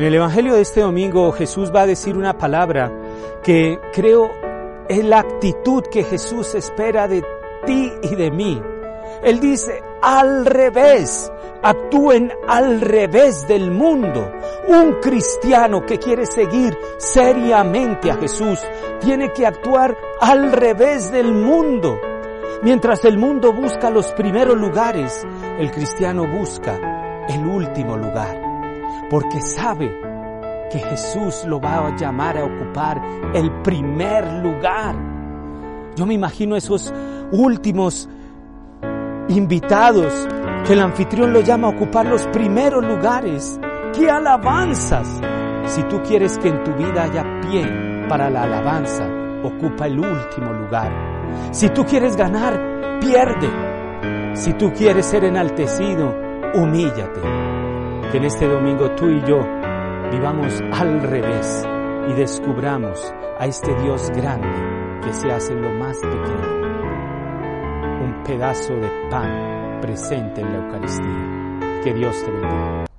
En el Evangelio de este domingo Jesús va a decir una palabra que creo es la actitud que Jesús espera de ti y de mí. Él dice, al revés, actúen al revés del mundo. Un cristiano que quiere seguir seriamente a Jesús tiene que actuar al revés del mundo. Mientras el mundo busca los primeros lugares, el cristiano busca el último lugar, porque sabe que Jesús lo va a llamar a ocupar el primer lugar. Yo me imagino esos últimos invitados que el anfitrión lo llama a ocupar los primeros lugares. ¡Qué alabanzas! Si tú quieres que en tu vida haya pie para la alabanza, ocupa el último lugar. Si tú quieres ganar, pierde. Si tú quieres ser enaltecido, humíllate. Que en este domingo tú y yo vivamos al revés y descubramos a este Dios grande que se hace lo más pequeño. Un pedazo de pan presente en la Eucaristía. Que Dios te bendiga.